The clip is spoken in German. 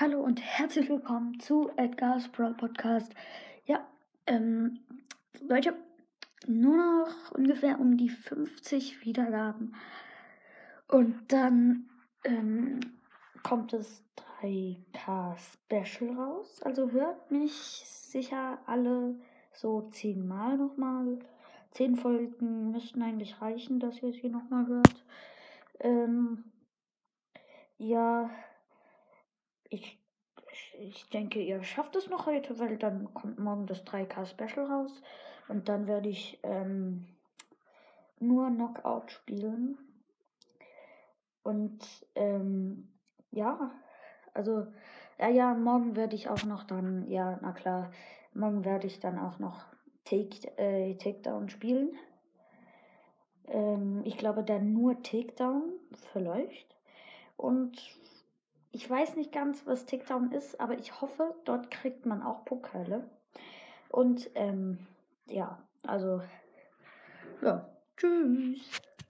Hallo und herzlich willkommen zu Edgar's Brawl Podcast. Ja, ähm, Leute, nur noch ungefähr um die 50 Wiedergaben. Und dann ähm, kommt das 3K Special raus. Also hört mich sicher alle so zehnmal nochmal. Zehn Folgen müssten eigentlich reichen, dass ihr sie nochmal hört. Ähm, ja, ich, ich denke, ihr schafft es noch heute, weil dann kommt morgen das 3K Special raus. Und dann werde ich ähm, nur Knockout spielen. Und ähm, ja, also, ja, ja, morgen werde ich auch noch dann, ja, na klar, morgen werde ich dann auch noch Take, äh, Takedown spielen. Ähm, ich glaube dann nur Takedown vielleicht. Und ich weiß nicht ganz, was Takedown ist, aber ich hoffe, dort kriegt man auch Pokale. Und ähm, ja, also, ja, tschüss.